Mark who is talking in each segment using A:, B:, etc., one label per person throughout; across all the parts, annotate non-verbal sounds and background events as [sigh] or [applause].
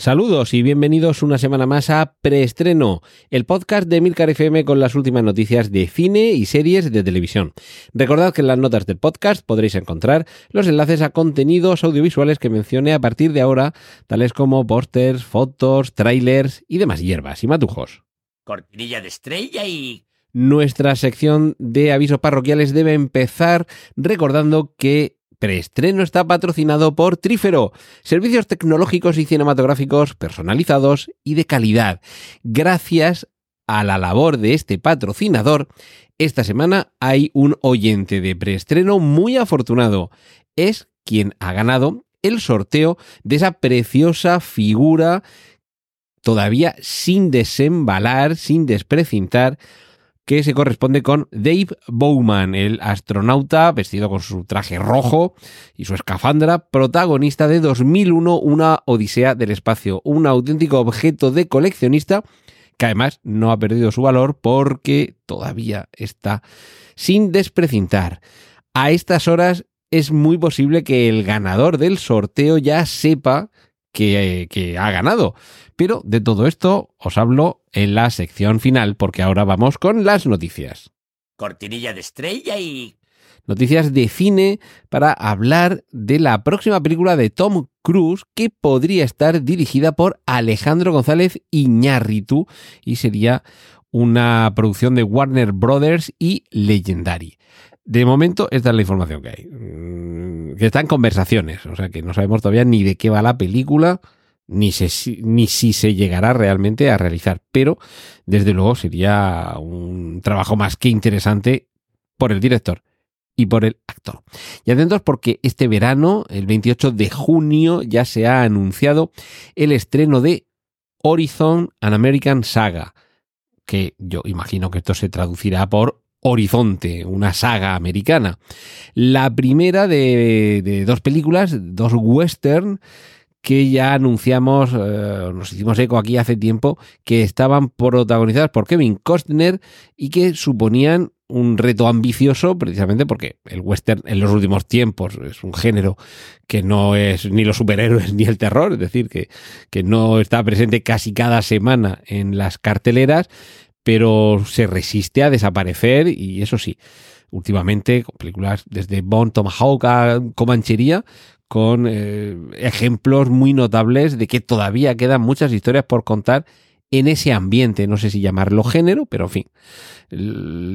A: Saludos y bienvenidos una semana más a Preestreno, el podcast de Milcar FM con las últimas noticias de cine y series de televisión. Recordad que en las notas del podcast podréis encontrar los enlaces a contenidos audiovisuales que mencioné a partir de ahora, tales como pósters, fotos, trailers y demás hierbas y matujos.
B: Cortinilla de estrella y...
A: Nuestra sección de avisos parroquiales debe empezar recordando que Preestreno está patrocinado por Trífero, servicios tecnológicos y cinematográficos personalizados y de calidad. Gracias a la labor de este patrocinador, esta semana hay un oyente de preestreno muy afortunado. Es quien ha ganado el sorteo de esa preciosa figura todavía sin desembalar, sin desprecintar, que se corresponde con Dave Bowman, el astronauta vestido con su traje rojo y su escafandra, protagonista de 2001, una Odisea del Espacio, un auténtico objeto de coleccionista que además no ha perdido su valor porque todavía está sin desprecintar. A estas horas es muy posible que el ganador del sorteo ya sepa que, que ha ganado. Pero de todo esto os hablo en la sección final, porque ahora vamos con las noticias.
B: Cortinilla de estrella y...
A: Noticias de cine para hablar de la próxima película de Tom Cruise que podría estar dirigida por Alejandro González Iñárritu y sería una producción de Warner Brothers y Legendary. De momento, esta es la información que hay. Mm, Que está en conversaciones, o sea que no sabemos todavía ni de qué va la película, ni, ni si se llegará realmente a realizar. Pero, desde luego, sería un trabajo más que interesante por el director y por el actor. Y atentos porque este verano, el 28 de junio, ya se ha anunciado el estreno de Horizon An American Saga, que yo imagino que esto se traducirá por Horizonte, una saga americana. La primera de, de dos películas, dos western, que ya anunciamos, eh, nos hicimos eco aquí hace tiempo, que estaban protagonizadas por Kevin Costner y que suponían un reto ambicioso precisamente porque el western en los últimos tiempos es un género que no es ni los superhéroes ni el terror, es decir, que, que no está presente casi cada semana en las carteleras, pero se resiste a desaparecer y eso sí, últimamente con películas desde Bond, Tomahawk a Comanchería, con eh, ejemplos muy notables de que todavía quedan muchas historias por contar en ese ambiente, no sé si llamarlo género, pero en fin,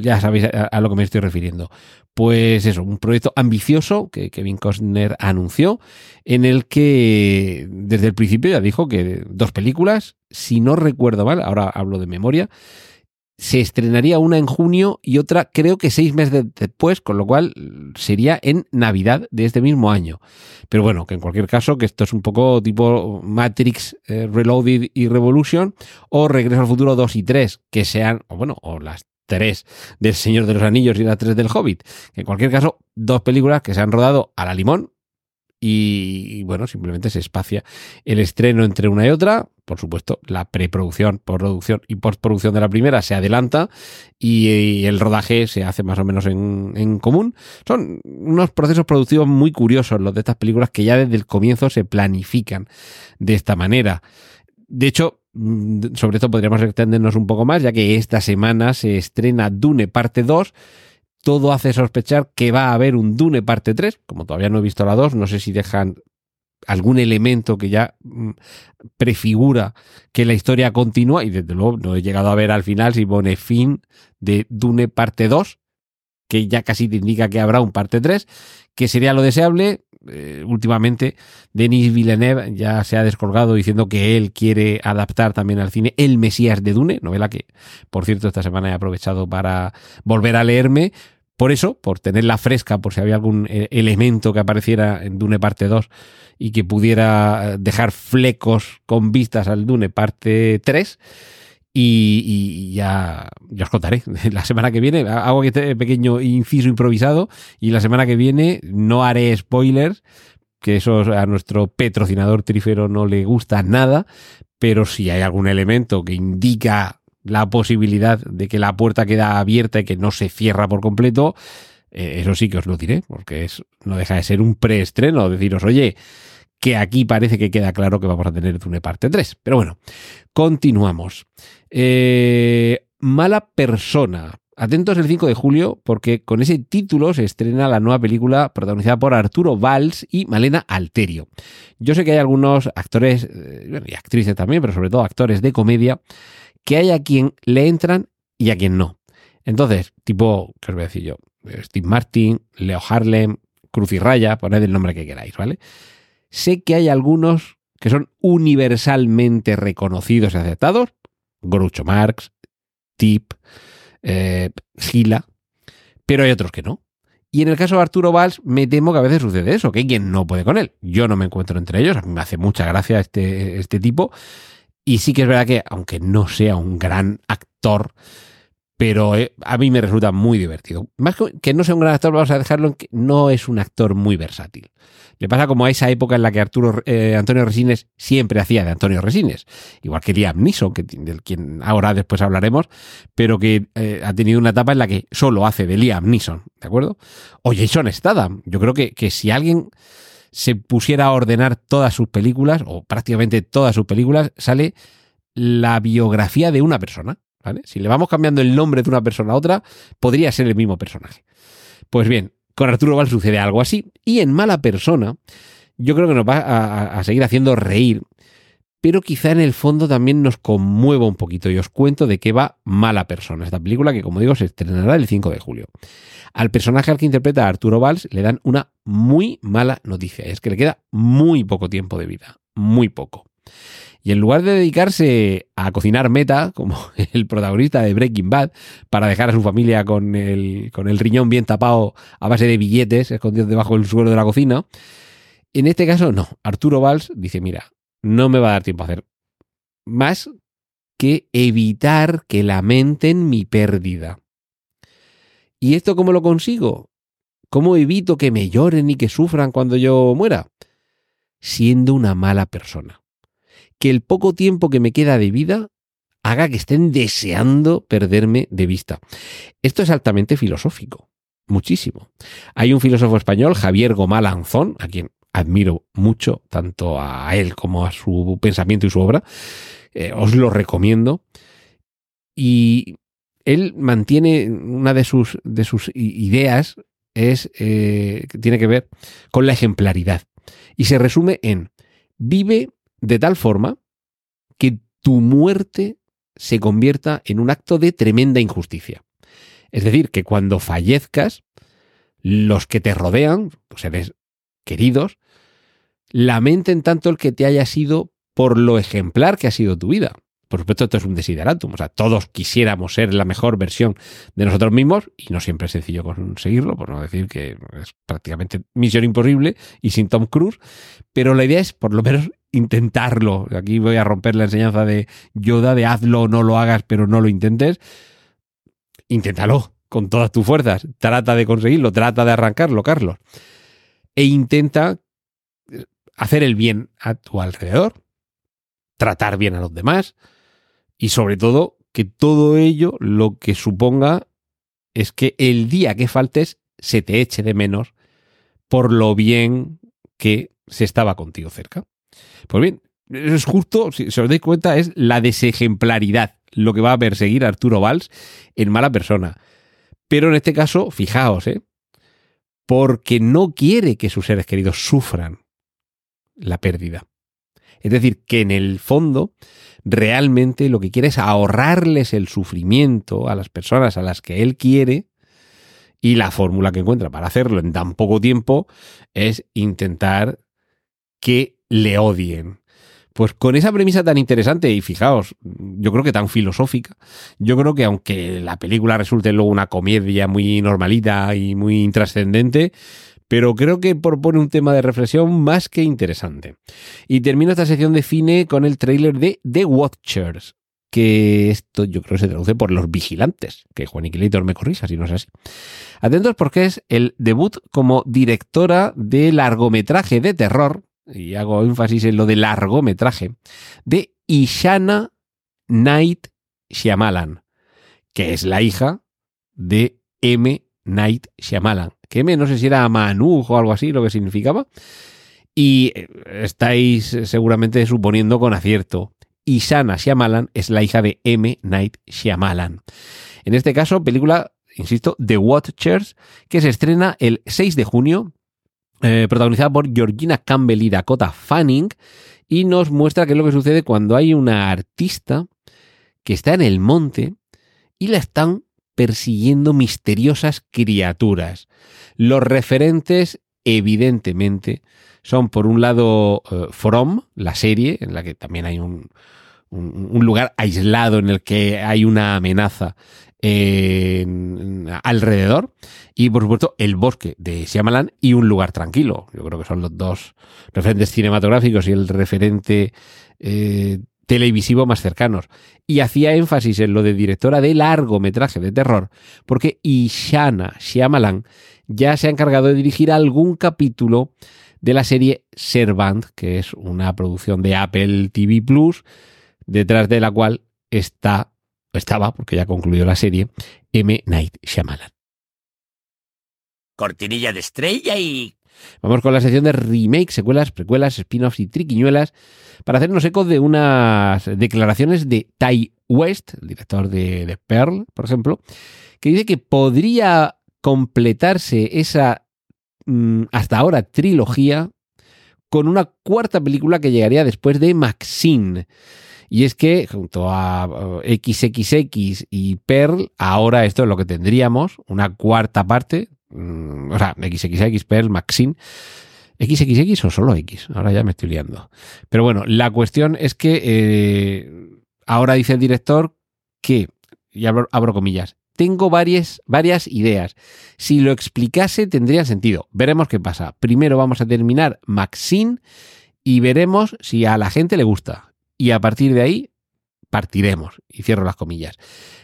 A: ya sabéis a, a lo que me estoy refiriendo. Pues eso, un proyecto ambicioso que Kevin Costner anunció, en el que desde el principio ya dijo que dos películas, si no recuerdo mal, ahora hablo de memoria, se estrenaría una en junio y otra creo que seis meses después, con lo cual sería en Navidad de este mismo año. Pero bueno, que en cualquier caso, que esto es un poco tipo Matrix eh, Reloaded y Revolution o Regreso al Futuro 2 y 3, que sean, o bueno, o las tres del Señor de los Anillos y las tres del Hobbit. Que en cualquier caso, dos películas que se han rodado a la limón y, bueno, simplemente se espacia el estreno entre una y otra. Por supuesto, la preproducción, producción y postproducción de la primera se adelanta y, y el rodaje se hace más o menos en, en común. Son unos procesos productivos muy curiosos los de estas películas que ya desde el comienzo se planifican de esta manera. De hecho, mm, sobre esto podríamos extendernos un poco más, ya que esta semana se estrena Dune parte 2 todo hace sospechar que va a haber un Dune parte 3. Como todavía no he visto la 2, no sé si dejan algún elemento que ya mm, prefigura que la historia continúa y desde luego no he llegado a ver al final si pone fin de Dune parte 2, que ya casi te indica que habrá un parte 3, que sería lo deseable. Eh, últimamente Denis Villeneuve ya se ha descolgado diciendo que él quiere adaptar también al cine El Mesías de Dune, novela que por cierto esta semana he aprovechado para volver a leerme, por eso, por tenerla fresca, por si había algún eh, elemento que apareciera en Dune parte 2 y que pudiera dejar flecos con vistas al Dune parte 3. Y, y ya, ya os contaré. [laughs] La semana que viene hago este pequeño inciso improvisado y la semana que viene no haré spoilers, que eso a nuestro patrocinador trifero no le gusta nada, pero si hay algún elemento que indica la posibilidad de que la puerta queda abierta y que no se cierra por completo, eh, eso sí que os lo diré, porque es, no deja de ser un preestreno, deciros, oye, que aquí parece que queda claro que vamos a tener Dune parte 3. Pero bueno, continuamos. Eh, mala persona. Atentos el 5 de julio porque con ese título se estrena la nueva película protagonizada por Arturo Valls y Malena Alterio. Yo sé que hay algunos actores, eh, y actrices también, pero sobre todo actores de comedia, que hay a quien le entran y a quien no. Entonces, tipo, ¿qué os voy a decir yo? Steve Martin, Leo Harlem, Cruz y Raya, poned el nombre que queráis, ¿vale? sé que hay algunos que son universalmente reconocidos y aceptados. Groucho Marx, Tip, eh, Gila, pero hay otros que no. Y en el caso de Arturo Valls, me temo que a veces sucede eso, que hay quien no puede con él. Yo no me encuentro entre ellos, a mí me hace mucha gracia este, este tipo. Y sí que es verdad que, aunque no sea un gran actor, pero eh, a mí me resulta muy divertido. Más que, no sea un gran actor, vamos a dejarlo en que no es un actor muy versátil. Le pasa como a esa época en la que Arturo eh, Antonio Resines siempre hacía de Antonio Resines, igual que Liam Neeson, que, del quien ahora después hablaremos, pero que eh, ha tenido una etapa en la que solo hace de Liam Neeson, ¿de acuerdo? O Jason Statham. Yo creo que, que si alguien se pusiera a ordenar todas sus películas, o prácticamente todas sus películas, sale la biografía de una persona. Si le vamos cambiando el nombre de una persona a otra, podría ser el mismo personaje. Pues bien, con Arturo Val sucede algo así. Y en Mala Persona, yo creo que nos va a, seguir haciendo reír, pero quizá en el fondo también nos conmueva un poquito. Y os cuento de qué va Mala Persona, esta película que, como digo, se estrenará el 5 de julio. Al personaje al que interpreta Arturo Valls le dan una muy mala noticia, es que le queda muy poco tiempo de vida, muy poco. Y en lugar de dedicarse a cocinar meta, como [laughs] el protagonista de Breaking Bad, para dejar a su familia con el, con el riñón bien tapado a base de billetes escondidos debajo del suelo de la cocina, en este caso no. Arturo Valls dice, mira, no me va a dar tiempo a hacer más que evitar que lamenten mi pérdida. ¿Y esto cómo lo consigo? ¿Cómo evito que me lloren y que sufran cuando yo muera? Siendo una mala persona que el poco tiempo que me queda de vida haga que estén deseando perderme de vista. Esto es altamente filosófico, muchísimo. Hay un filósofo español, Javier Gomá Anzón, a quien admiro mucho, tanto a él como a su pensamiento y su obra. Eh, os lo recomiendo. Y él mantiene una de sus, de sus ideas, es, eh, tiene que ver con la ejemplaridad. Y se resume en vive de tal forma que tu muerte se convierta en un acto de tremenda injusticia. Es decir, que cuando fallezcas, los que te rodean, los seres queridos, lamenten tanto el que te haya sido por lo ejemplar que ha sido tu vida. Por supuesto, esto es un desideratum. O sea, todos quisiéramos ser la mejor versión de nosotros mismos y no siempre es sencillo conseguirlo, por no decir que es prácticamente misión imposible y sin Tom Cruise. Pero la idea es, por lo menos, intentarlo. Aquí voy a romper la enseñanza de Yoda de hazlo o no lo hagas, pero no lo intentes. Inténtalo con todas tus fuerzas. Trata de conseguirlo, trata de arrancarlo, Carlos. E intenta hacer el bien a tu alrededor, tratar bien a los demás y sobre todo que todo ello lo que suponga es que el día que faltes se te eche de menos por lo bien que se estaba contigo cerca. Pues bien, eso es justo, si os dais cuenta, es la desejemplaridad lo que va a perseguir a Arturo Valls en mala persona. Pero en este caso, fijaos, ¿eh? porque no quiere que sus seres queridos sufran la pérdida. Es decir, que en el fondo realmente lo que quiere es ahorrarles el sufrimiento a las personas a las que él quiere y la fórmula que encuentra para hacerlo en tan poco tiempo es intentar que le odien. Pues con esa premisa tan interesante y fijaos, yo creo que tan filosófica, yo creo que aunque la película resulte luego una comedia muy normalita y muy intrascendente, pero creo que propone un tema de reflexión más que interesante. Y termino esta sección de cine con el tráiler de The Watchers. que esto yo creo que se traduce por los vigilantes, que Juan Iquilator me corrija si no es así. Atentos porque es el debut como directora de largometraje de terror, y hago énfasis en lo de largometraje, de Ishana Night Shyamalan, que es la hija de M. Night Shyamalan. Que no sé si era Manu o algo así, lo que significaba. Y eh, estáis seguramente suponiendo con acierto. Ishana Shyamalan es la hija de M. Night Shyamalan. En este caso, película, insisto, The Watchers, que se estrena el 6 de junio, eh, protagonizada por Georgina Campbell y Dakota Fanning, y nos muestra qué es lo que sucede cuando hay una artista que está en el monte y la están persiguiendo misteriosas criaturas. Los referentes, evidentemente, son por un lado eh, From, la serie, en la que también hay un, un- lugar aislado en el que hay una amenaza en- alrededor, y por supuesto el bosque de Shyamalan y un lugar tranquilo. Yo creo que son los dos referentes cinematográficos y el referente eh, televisivo más cercanos. Y hacía énfasis en lo de directora de largometraje de terror, porque Ishana Shyamalan ya se ha encargado de dirigir algún capítulo de la serie Servant, que es una producción de Apple TV Plus, detrás de la cual está, estaba, porque ya concluyó la serie, M. Night Shyamalan.
B: Cortinilla de estrella y...
A: Vamos con la sección de remake, secuelas, precuelas, spin-offs y triquiñuelas para hacernos eco de unas declaraciones de Ty West, el director de, de Pearl, por ejemplo, que dice que podría completarse esa mm, hasta ahora trilogía con una cuarta película que llegaría después de Maxine. Y es que junto a eh, XXX y Pearl, ahora esto es lo que tendríamos, una cuarta parte, mm, o sea, XXX, Pearl, Maxine. XXX o solo X, ahora ya me estoy liando. Pero bueno, la cuestión es que eh, ahora dice el director que, y abro, abro comillas, tengo varias, varias ideas. Si lo explicase tendría sentido. Veremos qué pasa. Primero vamos a terminar Maxine y veremos si a la gente le gusta. Y a partir de ahí partiremos. Y cierro las comillas.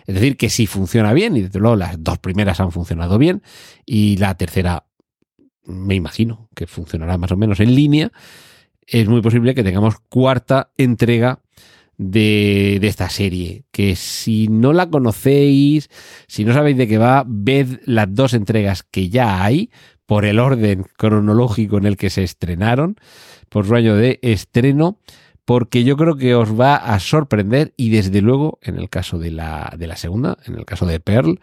A: Es decir, que si funciona bien, y desde luego las dos primeras han funcionado bien, y la tercera me imagino que funcionará más o menos en línea, es muy posible que tengamos cuarta entrega de, de, esta serie. Que si no la conocéis, si no sabéis de qué va, ved las dos entregas que ya hay por el orden cronológico en el que se estrenaron, por su año de estreno, porque yo creo que os va a sorprender y desde luego, en el caso de la, de la segunda, en el caso de Pearl,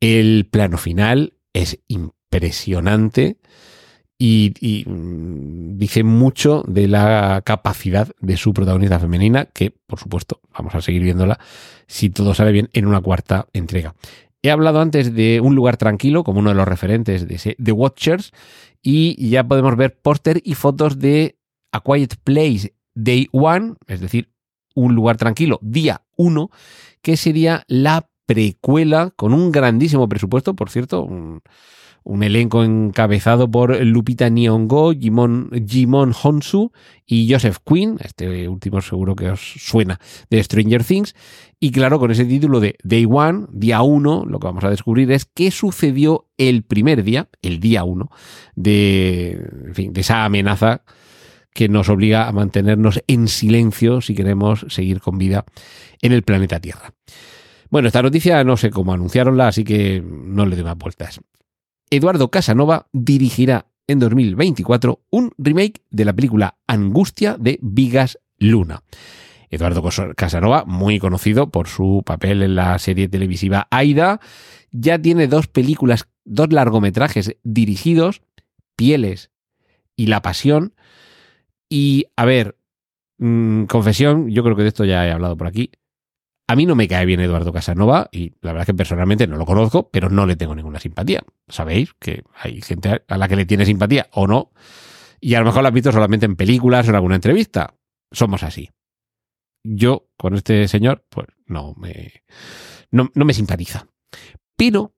A: el plano final es impresionante y, y, dice mucho de la capacidad de su protagonista femenina, que por supuesto vamos a seguir viéndola si todo sale bien en una cuarta entrega. He hablado antes de un lugar tranquilo como uno de los referentes de The Watchers y ya podemos ver póster y fotos de A Quiet Place Day One, es decir, un lugar tranquilo día 1, que sería la precuela con un grandísimo presupuesto, por cierto, un, elenco encabezado por Lupita Nyong'o, Jimon, Honsu y Joseph Quinn, este último seguro que os suena, de Stranger Things. Y claro, con ese título de Day One, día 1, lo que vamos a descubrir es qué sucedió el primer día, el día 1, de, en fin, de esa amenaza que nos obliga a mantenernos en silencio si queremos seguir con vida en el planeta Tierra. Bueno, esta noticia no sé cómo anunciaronla, así que no le doy más vueltas. Eduardo Casanova dirigirá en 2024 un remake de la película Angustia de Vigas Luna. Eduardo Casanova, muy conocido por su papel en la serie televisiva Aida, ya tiene dos películas, dos largometrajes dirigidos, Pieles y La Pasión. Y, a ver, mmm, confesión, yo creo que de esto ya he hablado por aquí. A mí no me cae bien Eduardo Casanova y la verdad es que personalmente no lo conozco, pero no le tengo ninguna simpatía. Sabéis que hay gente a la que le tiene simpatía o no, y a lo mejor lo has visto solamente en películas o en alguna entrevista. Somos así. Yo con este señor, pues no me, no, no me simpatiza. Pero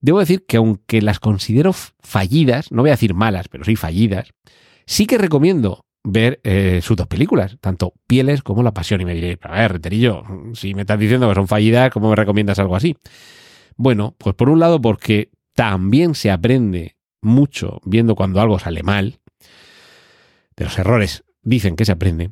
A: debo decir que aunque las considero fallidas, no voy a decir malas, pero sí fallidas, sí que recomiendo ver eh, sus dos películas, tanto Pieles como La Pasión. Y me diréis, a ver, Reterillo, si me estás diciendo que son fallidas, ¿cómo me recomiendas algo así? Bueno, pues por un lado porque también se aprende mucho viendo cuando algo sale mal. De los errores dicen que se aprende.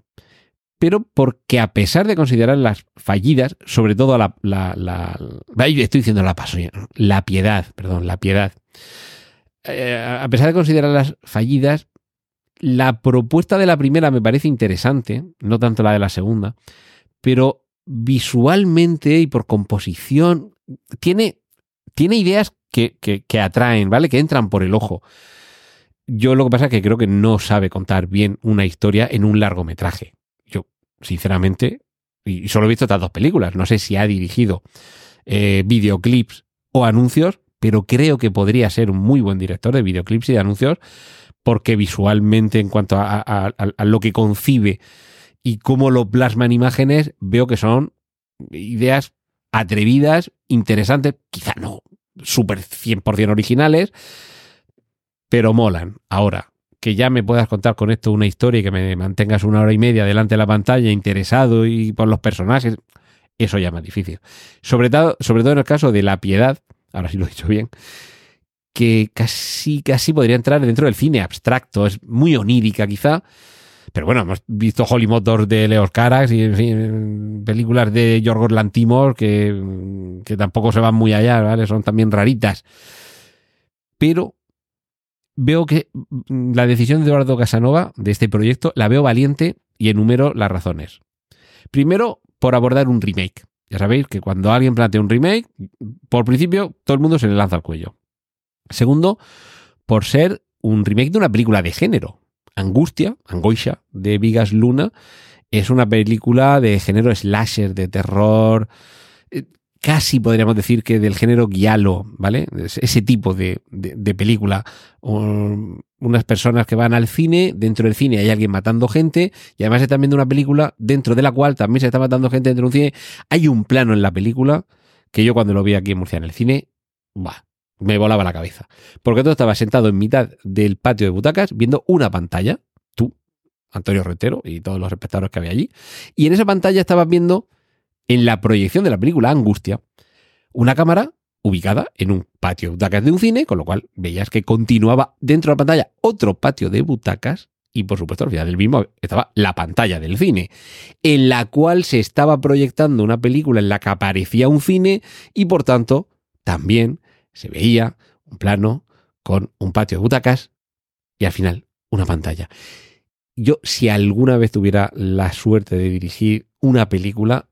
A: Pero porque a pesar de considerar las fallidas, sobre todo la, la, estoy diciendo la pasión, la piedad, perdón, la piedad. Eh, a pesar de considerarlas fallidas, la propuesta de la primera me parece interesante, no tanto la de la segunda, pero visualmente y por composición tiene, tiene ideas que, que, atraen, ¿vale? Que entran por el ojo. Yo lo que pasa es que creo que no sabe contar bien una historia en un largometraje. Yo, sinceramente, y solo he visto estas dos películas, no sé si ha dirigido eh, videoclips o anuncios, pero creo que podría ser un muy buen director de videoclips y de anuncios porque visualmente en cuanto a, lo que concibe y cómo lo plasma en imágenes, veo que son ideas atrevidas, interesantes, quizá no súper 100% originales, pero molan. Ahora, que ya me puedas contar con esto una historia y que me mantengas una hora y media delante de la pantalla interesado y por los personajes, eso ya es más difícil. Sobre todo, sobre todo en el caso de La Piedad, ahora sí lo he dicho bien, que casi, casi podría entrar dentro del cine abstracto. Es muy onírica, quizá. Pero bueno, hemos visto Holly Motors de Leo Carax y, en fin, películas de Yorgos Lantimos que, que tampoco se van muy allá, ¿vale? Son también raritas. Pero veo que la decisión de Eduardo Casanova de este proyecto la veo valiente y enumero las razones. Primero, por abordar un remake. Ya sabéis que cuando alguien plantea un remake, por principio todo el mundo se le lanza al cuello. Segundo, por ser un remake de una película de género. Angustia, Angoisha, de Vigas Luna, es una película de género slasher, de terror, eh, casi podríamos decir que del género guialo, ¿vale? Ese tipo de, película. unas personas que van al cine, dentro del cine hay alguien matando gente, y además están viendo una película dentro de la cual también se está matando gente dentro de un cine. Hay un plano en la película que yo cuando lo vi aquí en Murcia en el cine, bah, me volaba la cabeza. Porque tú estabas sentado en mitad del patio de butacas viendo una pantalla, tú, Antonio Retero y todos los espectadores que había allí, y en esa pantalla estabas viendo, en la proyección de la película Angustia, una cámara ubicada en un patio de butacas de un cine, con lo cual veías que continuaba dentro de la pantalla otro patio de butacas y por supuesto al final del mismo estaba la pantalla del cine, en la cual se estaba proyectando una película en la que aparecía un cine y por tanto también se veía un plano con un patio de butacas y al final una pantalla. Yo, si alguna vez tuviera la suerte de dirigir una película,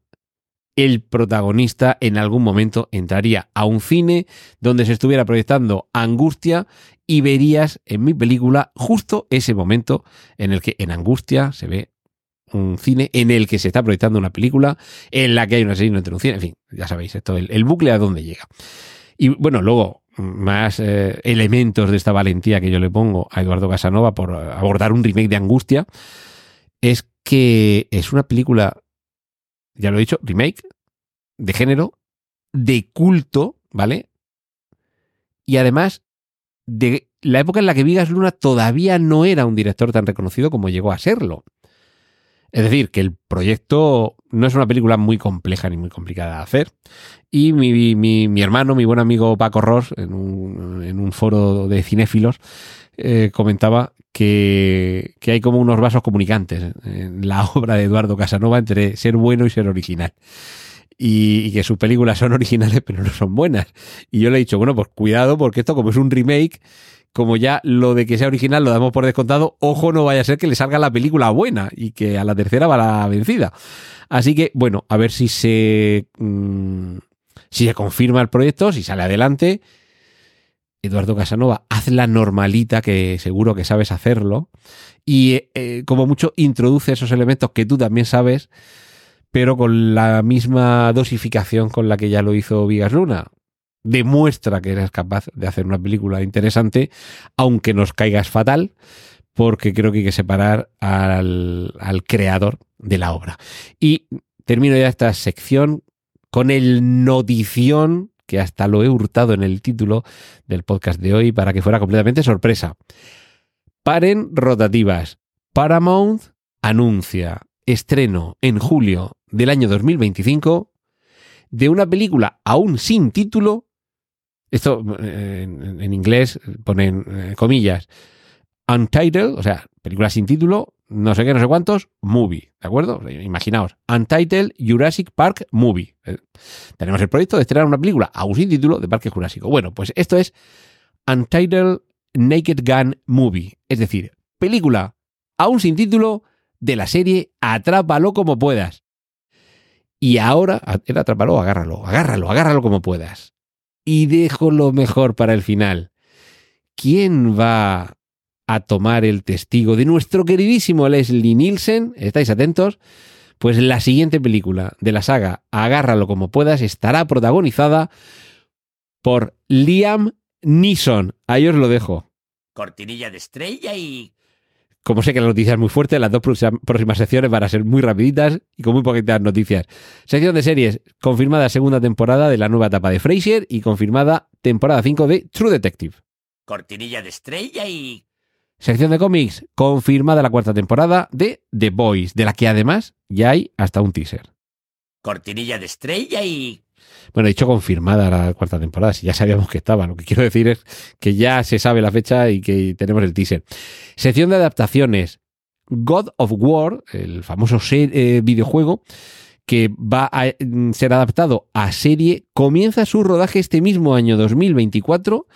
A: el protagonista en algún momento entraría a un cine donde se estuviera proyectando angustia y verías en mi película justo ese momento en el que en angustia se ve un cine en el que se está proyectando una película en la que hay un asesino entre un cine. En fin, ya sabéis, esto, el, el bucle a dónde llega. Y bueno, luego más eh, elementos de esta valentía que yo le pongo a Eduardo Casanova por abordar un remake de Angustia es que es una película, ya lo he dicho, remake de género, de culto, ¿vale? Y además de la época en la que Vigas Luna todavía no era un director tan reconocido como llegó a serlo. Es decir, que el proyecto no es una película muy compleja ni muy complicada de hacer. Y mi, mi, hermano, mi buen amigo Paco Ross, en un, en un foro de cinéfilos, eh, comentaba que, que, hay como unos vasos comunicantes en la [laughs] obra de Eduardo Casanova entre ser bueno y ser original. Y, y, que sus películas son originales [laughs] pero no son buenas. Y yo le he dicho, bueno, pues cuidado porque esto como es un remake, como ya lo de que sea original lo damos por descontado, ojo no vaya a ser que le salga la película buena y que a la tercera va la vencida. Así que, bueno, a ver si se, mm, si se confirma el proyecto, si sale adelante. Eduardo Casanova, haz la normalita que seguro que sabes hacerlo. Y eh, como mucho introduce esos elementos que tú también sabes, pero con la misma dosificación con la que ya lo hizo Vigas Luna demuestra que eres capaz de hacer una película interesante, aunque nos caigas fatal, porque creo que hay que separar al, creador de la obra. Y termino ya esta sección con el notición, que hasta lo he hurtado en el título del podcast de hoy para que fuera completamente sorpresa. Paren rotativas. Paramount anuncia estreno en julio del año 2025 de una película aún sin título. Esto eh, en, inglés ponen eh, comillas. Untitled, o sea, película sin título, no sé qué, no sé cuántos, movie, ¿de acuerdo? Imaginaos, Untitled Jurassic Park Movie. Eh, tenemos el proyecto de estrenar una película aún sin título de Parque Jurásico. Bueno, pues esto es Untitled Naked Gun Movie, es decir, película aún sin título de la serie Atrápalo como puedas. Y ahora, Atrápalo, agárralo, agárralo, agárralo como puedas. Y dejo lo mejor para el final. ¿Quién va a tomar el testigo de nuestro queridísimo Leslie Nielsen? ¿Estáis atentos? Pues la siguiente película de la saga Agárralo como puedas estará protagonizada por Liam Neeson. Ahí os lo dejo.
B: Cortinilla de estrella y...
A: Como sé que la noticia es muy fuerte, las dos próximas secciones van a ser muy rapiditas y con muy poquitas noticias. Sección de series, confirmada segunda temporada de la nueva etapa de Frasier y confirmada temporada 5 de True Detective.
B: Cortinilla de estrella y...
A: Sección de cómics, confirmada la cuarta temporada de The Boys, de la que además ya hay hasta un teaser.
B: Cortinilla de estrella y...
A: Bueno, dicho confirmada la cuarta temporada, si ya sabíamos que estaba. Lo que quiero decir es que ya se sabe la fecha y que tenemos el teaser. Sección de adaptaciones. God of War, el famoso eh, videojuego que va a mm, ser adaptado a serie, comienza su rodaje este mismo año 2024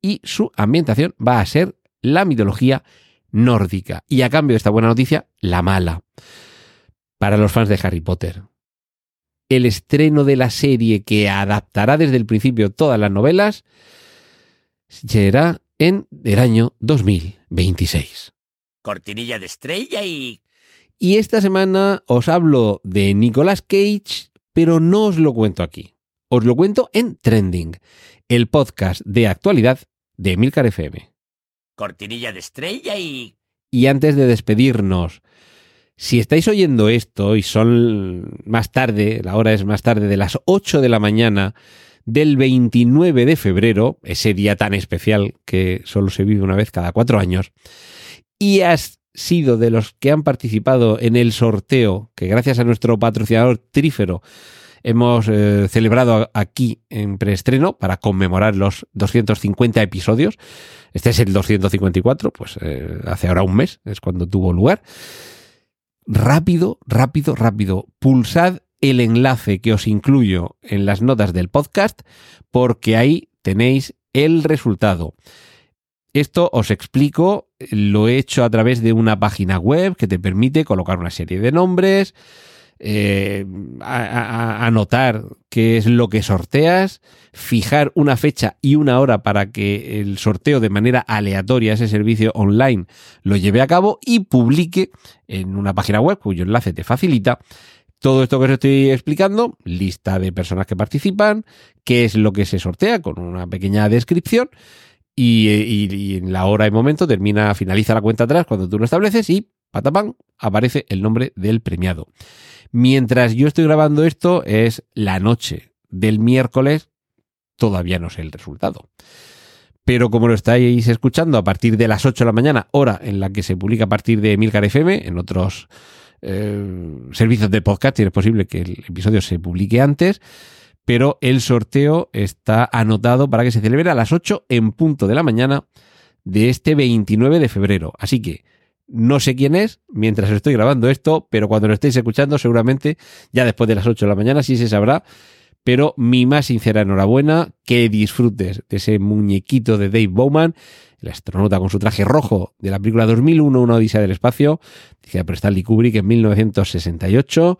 A: y su ambientación va a ser la mitología nórdica. Y a cambio de esta buena noticia, la mala. Para los fans de Harry Potter el estreno de la serie que adaptará desde el principio todas las novelas será en el año 2026.
B: Cortinilla de estrella y...
A: Y esta semana os hablo de Nicolas Cage, pero no os lo cuento aquí. Os lo cuento en Trending, el podcast de actualidad de Emilcar FM.
B: Cortinilla de estrella y...
A: Y antes de despedirnos, si estáis oyendo esto y son más tarde, la hora es más tarde de las 8 de la mañana del 29 de febrero, ese día tan especial que solo se vive una vez cada cuatro años, y has sido de los que han participado en el sorteo que gracias a nuestro patrocinador Trífero hemos eh, celebrado aquí en preestreno para conmemorar los 250 episodios. Este es el 254, pues eh, hace ahora un mes es cuando tuvo lugar rápido, rápido, rápido, pulsad el enlace que os incluyo en las notas del podcast porque ahí tenéis el resultado. Esto os explico, lo he hecho a través de una página web que te permite colocar una serie de nombres, eh, anotar qué es lo que sorteas, fijar una fecha y una hora para que el sorteo de manera aleatoria, ese servicio online, lo lleve a cabo y publique en una página web cuyo enlace te facilita todo esto que os estoy explicando, lista de personas que participan, qué es lo que se sortea con una pequeña descripción y, y en la hora y momento termina, finaliza la cuenta atrás cuando tú lo estableces y patapán, aparece el nombre del premiado. Mientras yo estoy grabando esto, es la noche del miércoles, todavía no sé el resultado. Pero como lo estáis escuchando a partir de las 8 de la mañana, hora en la que se publica a partir de Milcar FM, en otros eh, servicios de podcast, y es posible que el episodio se publique antes, pero el sorteo está anotado para que se celebre a las 8 en punto de la mañana de este 29 de febrero. Así que no sé quién es mientras estoy grabando esto, pero cuando lo estéis escuchando, seguramente ya después de las 8 de la mañana sí se sabrá. Pero mi más sincera enhorabuena, que disfrutes de ese muñequito de Dave Bowman, el astronauta con su traje rojo de la película 2001, Una Odisea del Espacio, dirigida por Stanley Kubrick en 1968.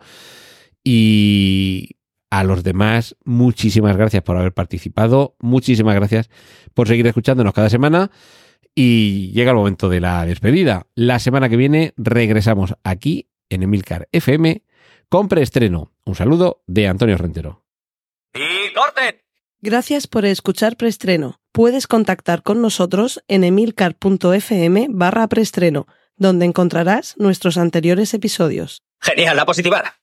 A: Y a los demás, muchísimas gracias por haber participado, muchísimas gracias por seguir escuchándonos cada semana. Y llega el momento de la despedida. La semana que viene regresamos aquí en Emilcar FM con preestreno. Un saludo de Antonio Rentero.
B: ¡Y corten!
C: Gracias por escuchar preestreno. Puedes contactar con nosotros en emilcar.fm barra preestreno, donde encontrarás nuestros anteriores episodios.
B: Genial, la positiva.